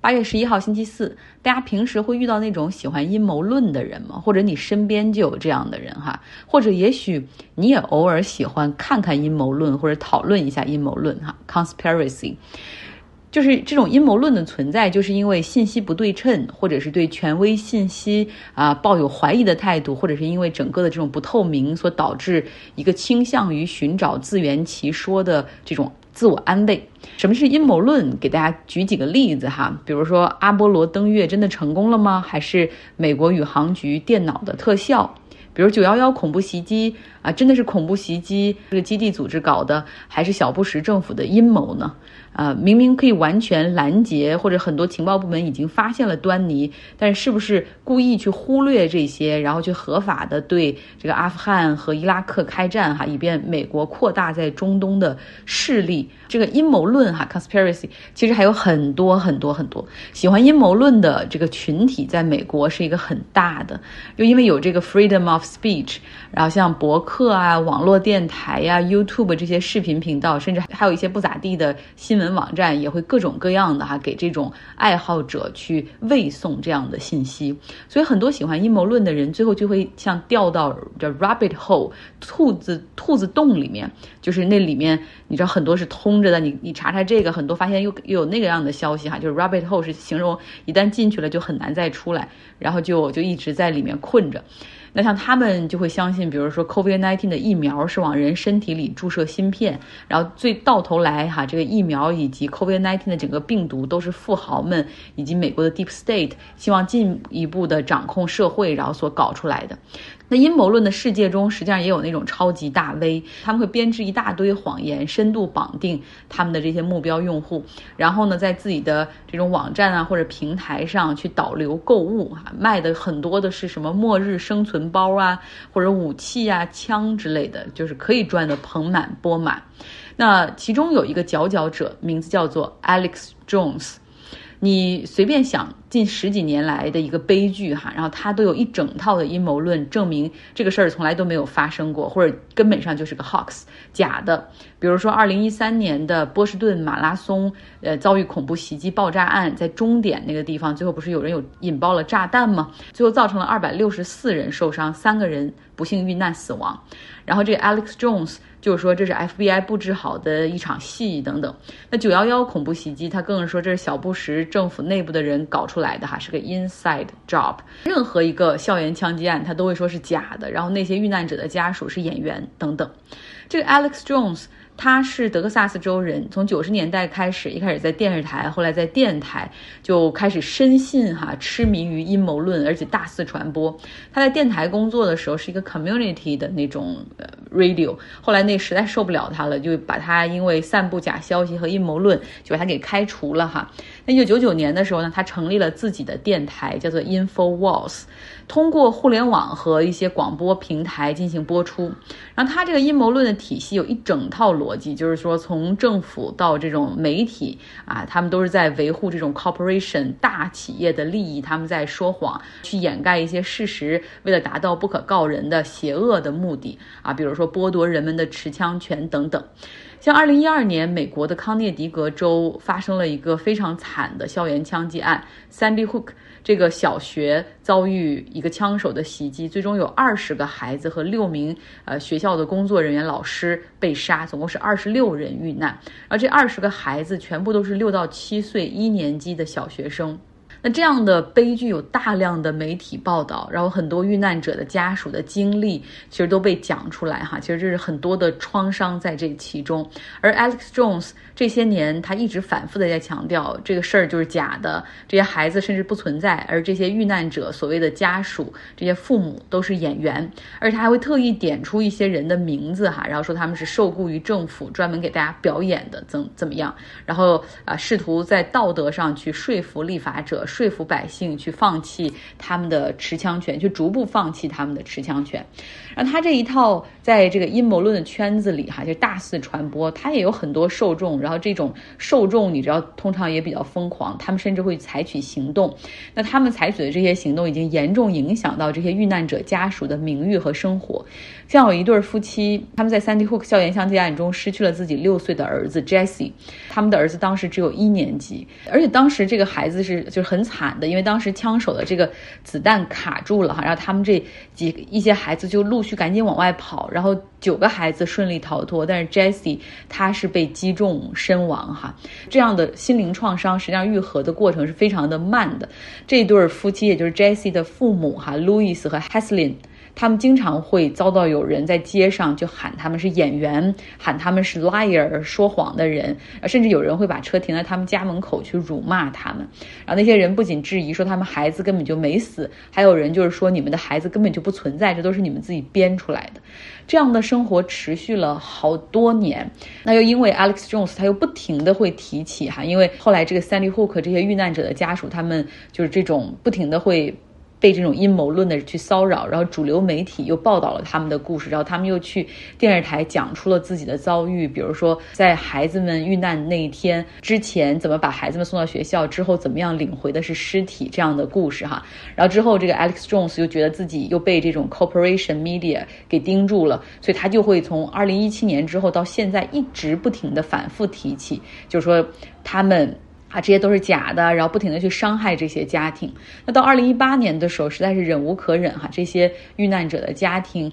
八月十一号星期四，大家平时会遇到那种喜欢阴谋论的人吗？或者你身边就有这样的人哈？或者也许你也偶尔喜欢看看阴谋论，或者讨论一下阴谋论哈？Conspiracy，就是这种阴谋论的存在，就是因为信息不对称，或者是对权威信息啊抱有怀疑的态度，或者是因为整个的这种不透明所导致一个倾向于寻找自圆其说的这种。自我安慰。什么是阴谋论？给大家举几个例子哈，比如说阿波罗登月真的成功了吗？还是美国宇航局电脑的特效？比如九幺幺恐怖袭击啊，真的是恐怖袭击？这个基地组织搞的，还是小布什政府的阴谋呢？啊，明明可以完全拦截，或者很多情报部门已经发现了端倪，但是是不是故意去忽略这些，然后去合法的对这个阿富汗和伊拉克开战哈，以便美国扩大在中东的势力？这个阴谋论哈，conspiracy，其实还有很多很多很多喜欢阴谋论的这个群体，在美国是一个很大的，就因为有这个 freedom of speech，然后像博客啊、网络电台呀、YouTube 这些视频频道，甚至还有一些不咋地的新闻。网站也会各种各样的哈，给这种爱好者去喂送这样的信息，所以很多喜欢阴谋论的人，最后就会像掉到这 rabbit hole 兔子兔子洞里面，就是那里面你知道很多是通着的，你你查查这个，很多发现又又有那个样的消息哈，就是 rabbit hole 是形容一旦进去了就很难再出来，然后就就一直在里面困着。那像他们就会相信，比如说 COVID-19 的疫苗是往人身体里注射芯片，然后最到头来哈，这个疫苗以及 COVID-19 的整个病毒都是富豪们以及美国的 Deep State 希望进一步的掌控社会，然后所搞出来的。那阴谋论的世界中，实际上也有那种超级大 V，他们会编织一大堆谎言，深度绑定他们的这些目标用户，然后呢，在自己的这种网站啊或者平台上去导流购物啊，卖的很多的是什么末日生存包啊，或者武器啊、枪之类的，就是可以赚的盆满钵满。那其中有一个佼佼者，名字叫做 Alex Jones。你随便想，近十几年来的一个悲剧哈，然后他都有一整套的阴谋论证明这个事儿从来都没有发生过，或者根本上就是个 hoax 假的。比如说，二零一三年的波士顿马拉松，呃，遭遇恐怖袭击爆炸案，在终点那个地方，最后不是有人有引爆了炸弹吗？最后造成了二百六十四人受伤，三个人不幸遇难死亡。然后这个 Alex Jones。就是说这是 FBI 布置好的一场戏等等。那九幺幺恐怖袭击，他更是说这是小布什政府内部的人搞出出来的哈，是个 inside job。任何一个校园枪击案，他都会说是假的。然后那些遇难者的家属是演员等等。这个 Alex Jones。他是德克萨斯州人，从九十年代开始，一开始在电视台，后来在电台就开始深信哈，痴迷于阴谋论，而且大肆传播。他在电台工作的时候是一个 community 的那种 radio，后来那实在受不了他了，就把他因为散布假消息和阴谋论，就把他给开除了哈。一九九九年的时候呢，他成立了自己的电台，叫做 Info Walls。通过互联网和一些广播平台进行播出，然后他这个阴谋论的体系有一整套逻辑，就是说从政府到这种媒体啊，他们都是在维护这种 corporation 大企业的利益，他们在说谎，去掩盖一些事实，为了达到不可告人的邪恶的目的啊，比如说剥夺人们的持枪权等等。像二零一二年，美国的康涅狄格州发生了一个非常惨的校园枪击案，Sandy Hook。这个小学遭遇一个枪手的袭击，最终有二十个孩子和六名呃学校的工作人员、老师被杀，总共是二十六人遇难。而这二十个孩子全部都是六到七岁一年级的小学生。那这样的悲剧有大量的媒体报道，然后很多遇难者的家属的经历其实都被讲出来哈。其实这是很多的创伤在这其中。而 Alex Jones 这些年他一直反复的在强调这个事儿就是假的，这些孩子甚至不存在，而这些遇难者所谓的家属、这些父母都是演员，而他还会特意点出一些人的名字哈，然后说他们是受雇于政府，专门给大家表演的，怎怎么样？然后啊，试图在道德上去说服立法者。说服百姓去放弃他们的持枪权，去逐步放弃他们的持枪权。然后他这一套在这个阴谋论的圈子里哈，就大肆传播，他也有很多受众。然后这种受众，你知道，通常也比较疯狂，他们甚至会采取行动。那他们采取的这些行动，已经严重影响到这些遇难者家属的名誉和生活。像有一对夫妻，他们在 Sandy Hook 校园枪击案中失去了自己六岁的儿子 Jesse，他们的儿子当时只有一年级，而且当时这个孩子是就是很很惨的，因为当时枪手的这个子弹卡住了哈，然后他们这几一些孩子就陆续赶紧往外跑，然后九个孩子顺利逃脱，但是 Jesse 他是被击中身亡哈，这样的心灵创伤实际上愈合的过程是非常的慢的。这对夫妻也就是 Jesse 的父母哈，Louis 和 Haslin。他们经常会遭到有人在街上就喊他们是演员，喊他们是 liar 说谎的人，甚至有人会把车停在他们家门口去辱骂他们。然后那些人不仅质疑说他们孩子根本就没死，还有人就是说你们的孩子根本就不存在，这都是你们自己编出来的。这样的生活持续了好多年。那又因为 Alex Jones 他又不停的会提起哈，因为后来这个 Sandy Hook 这些遇难者的家属，他们就是这种不停的会。被这种阴谋论的去骚扰，然后主流媒体又报道了他们的故事，然后他们又去电视台讲出了自己的遭遇，比如说在孩子们遇难那一天之前怎么把孩子们送到学校，之后怎么样领回的是尸体这样的故事哈。然后之后这个 Alex Jones 又觉得自己又被这种 corporation media 给盯住了，所以他就会从二零一七年之后到现在一直不停的反复提起，就是说他们。啊，这些都是假的，然后不停的去伤害这些家庭。那到二零一八年的时候，实在是忍无可忍哈，这些遇难者的家庭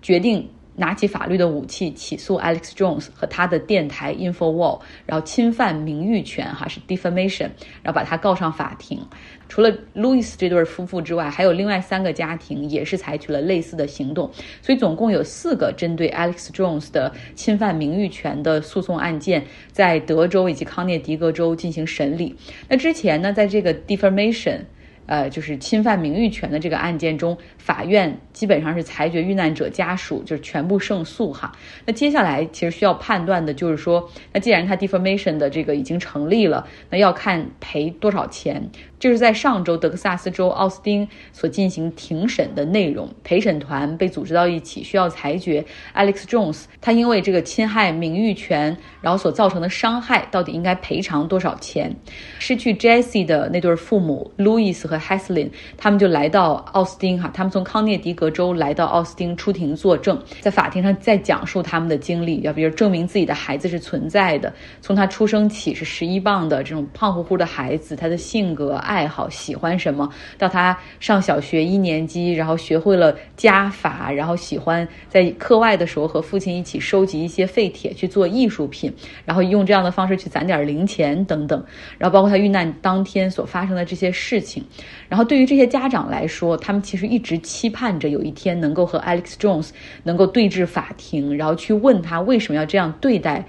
决定。拿起法律的武器起诉 Alex Jones 和他的电台 InfoWall，然后侵犯名誉权，哈是 defamation，然后把他告上法庭。除了 Louis 这对夫妇之外，还有另外三个家庭也是采取了类似的行动。所以总共有四个针对 Alex Jones 的侵犯名誉权的诉讼案件，在德州以及康涅狄格州进行审理。那之前呢，在这个 defamation。呃，就是侵犯名誉权的这个案件中，法院基本上是裁决遇难者家属就是全部胜诉哈。那接下来其实需要判断的就是说，那既然他 defamation 的这个已经成立了，那要看赔多少钱。这是在上周德克萨斯州奥斯汀所进行庭审的内容，陪审团被组织到一起，需要裁决 Alex Jones 他因为这个侵害名誉权，然后所造成的伤害到底应该赔偿多少钱？失去 Jesse 的那对父母 Louis 和 Haslin，他们就来到奥斯汀哈，他们从康涅狄格州来到奥斯汀出庭作证，在法庭上再讲述他们的经历，要比如证明自己的孩子是存在的，从他出生起是十一磅的这种胖乎乎的孩子，他的性格。爱好喜欢什么？到他上小学一年级，然后学会了加法，然后喜欢在课外的时候和父亲一起收集一些废铁去做艺术品，然后用这样的方式去攒点零钱等等。然后包括他遇难当天所发生的这些事情。然后对于这些家长来说，他们其实一直期盼着有一天能够和 Alex Jones 能够对峙法庭，然后去问他为什么要这样对待。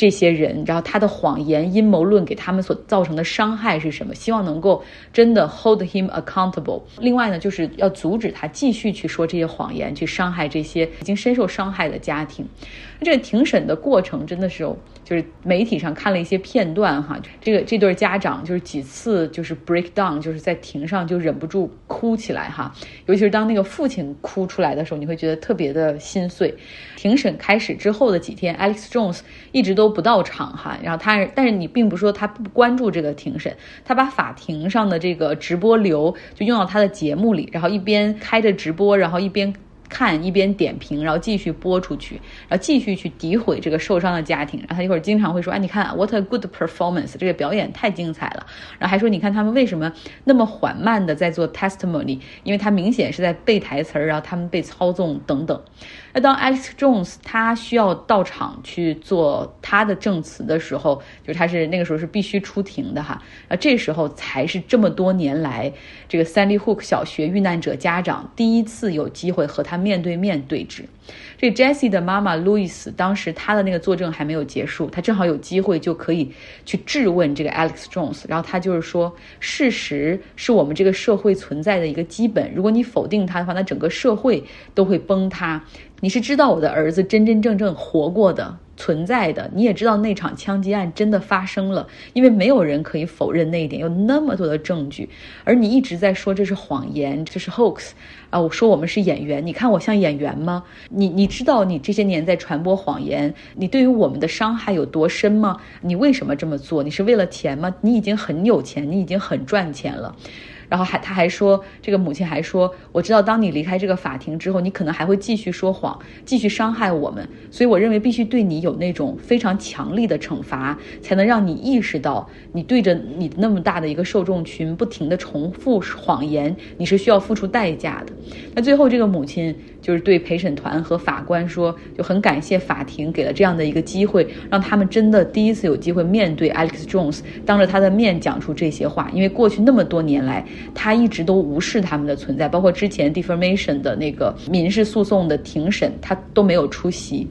这些人，然后他的谎言、阴谋论给他们所造成的伤害是什么？希望能够真的 hold him accountable。另外呢，就是要阻止他继续去说这些谎言，去伤害这些已经深受伤害的家庭。这个庭审的过程真的是，就是媒体上看了一些片段哈，这个这对家长就是几次就是 break down，就是在庭上就忍不住哭起来哈，尤其是当那个父亲哭出来的时候，你会觉得特别的心碎。庭审开始之后的几天，Alex Jones 一直都不到场哈，然后他但是你并不说他不关注这个庭审，他把法庭上的这个直播流就用到他的节目里，然后一边开着直播，然后一边。看一边点评，然后继续播出去，然后继续去诋毁这个受伤的家庭。然后他一会儿经常会说：“哎，你看，what a good performance，这个表演太精彩了。”然后还说：“你看他们为什么那么缓慢的在做 testimony？因为他明显是在背台词儿，然后他们被操纵等等。”那当 Alex Jones 他需要到场去做他的证词的时候，就是他是那个时候是必须出庭的哈。啊，这时候才是这么多年来这个 Sandy Hook 小学遇难者家长第一次有机会和他面对面对质。这 Jesse 的妈妈 Louis 当时她的那个作证还没有结束，她正好有机会就可以去质问这个 Alex Jones。然后他就是说，事实是我们这个社会存在的一个基本，如果你否定它的话，那整个社会都会崩塌。你是知道我的儿子真真正正活过的。存在的，你也知道那场枪击案真的发生了，因为没有人可以否认那一点，有那么多的证据，而你一直在说这是谎言，这是 hoax 啊！我说我们是演员，你看我像演员吗？你你知道你这些年在传播谎言，你对于我们的伤害有多深吗？你为什么这么做？你是为了钱吗？你已经很有钱，你已经很赚钱了。然后还他还说，这个母亲还说，我知道当你离开这个法庭之后，你可能还会继续说谎，继续伤害我们，所以我认为必须对你有那种非常强力的惩罚，才能让你意识到，你对着你那么大的一个受众群不停的重复谎言，你是需要付出代价的。那最后这个母亲就是对陪审团和法官说，就很感谢法庭给了这样的一个机会，让他们真的第一次有机会面对 Alex Jones，当着他的面讲出这些话，因为过去那么多年来。他一直都无视他们的存在，包括之前 defamation 的那个民事诉讼的庭审，他都没有出席。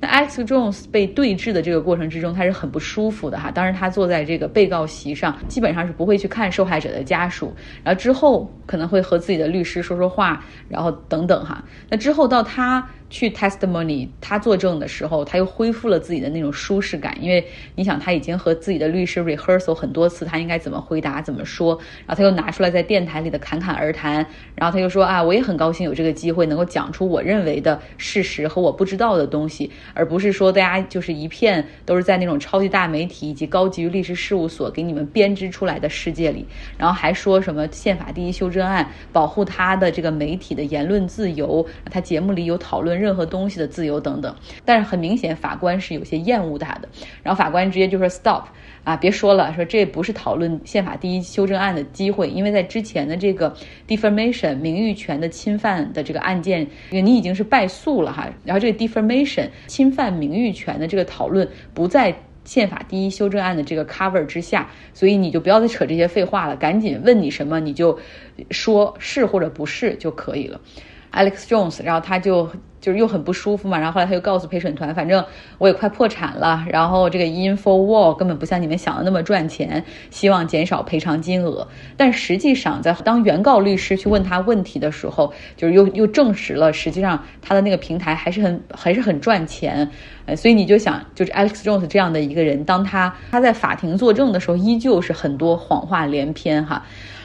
那 Alex Jones 被对峙的这个过程之中，他是很不舒服的哈。当时他坐在这个被告席上，基本上是不会去看受害者的家属，然后之后可能会和自己的律师说说话，然后等等哈。那之后到他。去 testimony，他作证的时候，他又恢复了自己的那种舒适感，因为你想他已经和自己的律师 rehearsal 很多次，他应该怎么回答，怎么说，然后他又拿出来在电台里的侃侃而谈，然后他又说啊，我也很高兴有这个机会能够讲出我认为的事实和我不知道的东西，而不是说大家就是一片都是在那种超级大媒体以及高级律师事务所给你们编织出来的世界里，然后还说什么宪法第一修正案保护他的这个媒体的言论自由，他节目里有讨论。任何东西的自由等等，但是很明显，法官是有些厌恶他的。然后法官直接就说：“Stop 啊，别说了，说这不是讨论宪法第一修正案的机会，因为在之前的这个 defamation 名誉权的侵犯的这个案件，你已经是败诉了哈。然后这个 defamation 侵犯名誉权的这个讨论不在宪法第一修正案的这个 cover 之下，所以你就不要再扯这些废话了，赶紧问你什么你就说是或者不是就可以了。” Alex Jones，然后他就就是又很不舒服嘛，然后后来他又告诉陪审团，反正我也快破产了，然后这个 InfoWall 根本不像你们想的那么赚钱，希望减少赔偿金额。但实际上，在当原告律师去问他问题的时候，就是又又证实了，实际上他的那个平台还是很还是很赚钱。呃，所以你就想，就是 Alex Jones 这样的一个人，当他他在法庭作证的时候，依旧是很多谎话连篇哈。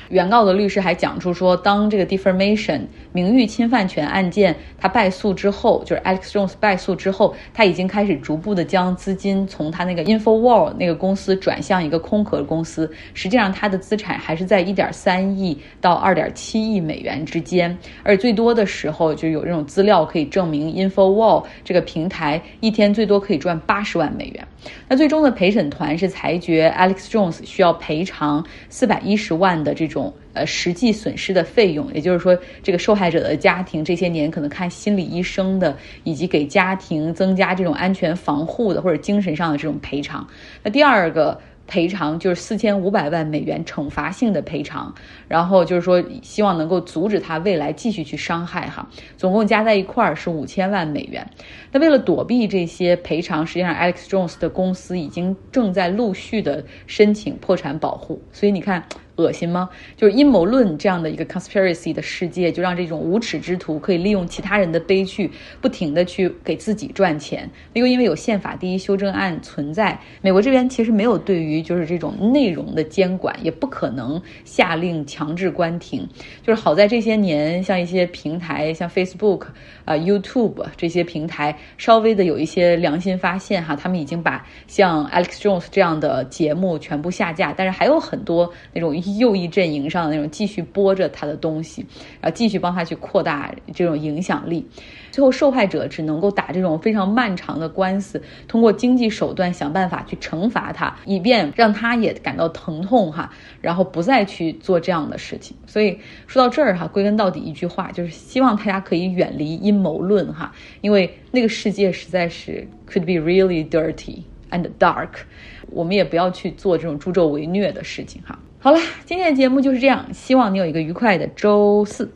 原告的律师还讲出说，当这个 defamation 名誉侵犯权案件他败诉之后，就是 Alex Jones 败诉之后，他已经开始逐步的将资金从他那个 InfoWall 那个公司转向一个空壳公司。实际上，他的资产还是在一点三亿到二点七亿美元之间。而最多的时候，就有这种资料可以证明 InfoWall 这个平台一天最多可以赚八十万美元。那最终的陪审团是裁决 Alex Jones 需要赔偿四百一十万的这种种。呃，实际损失的费用，也就是说，这个受害者的家庭这些年可能看心理医生的，以及给家庭增加这种安全防护的，或者精神上的这种赔偿。那第二个。赔偿就是四千五百万美元惩罚性的赔偿，然后就是说希望能够阻止他未来继续去伤害哈，总共加在一块儿是五千万美元。那为了躲避这些赔偿，实际上 Alex Jones 的公司已经正在陆续的申请破产保护。所以你看，恶心吗？就是阴谋论这样的一个 conspiracy 的世界，就让这种无耻之徒可以利用其他人的悲剧，不停的去给自己赚钱。又因为有宪法第一修正案存在，美国这边其实没有对于就是这种内容的监管，也不可能下令强制关停。就是好在这些年，像一些平台，像 Facebook 啊、YouTube 这些平台，稍微的有一些良心发现哈，他们已经把像 Alex Jones 这样的节目全部下架，但是还有很多那种右翼阵营上的那种继续播着他的东西，然后继续帮他去扩大这种影响力。最后，受害者只能够打这种非常漫长的官司，通过经济手段想办法去惩罚他，以便让他也感到疼痛哈，然后不再去做这样的事情。所以说到这儿哈，归根到底一句话，就是希望大家可以远离阴谋论哈，因为那个世界实在是 could be really dirty and dark，我们也不要去做这种助纣为虐的事情哈。好了，今天的节目就是这样，希望你有一个愉快的周四。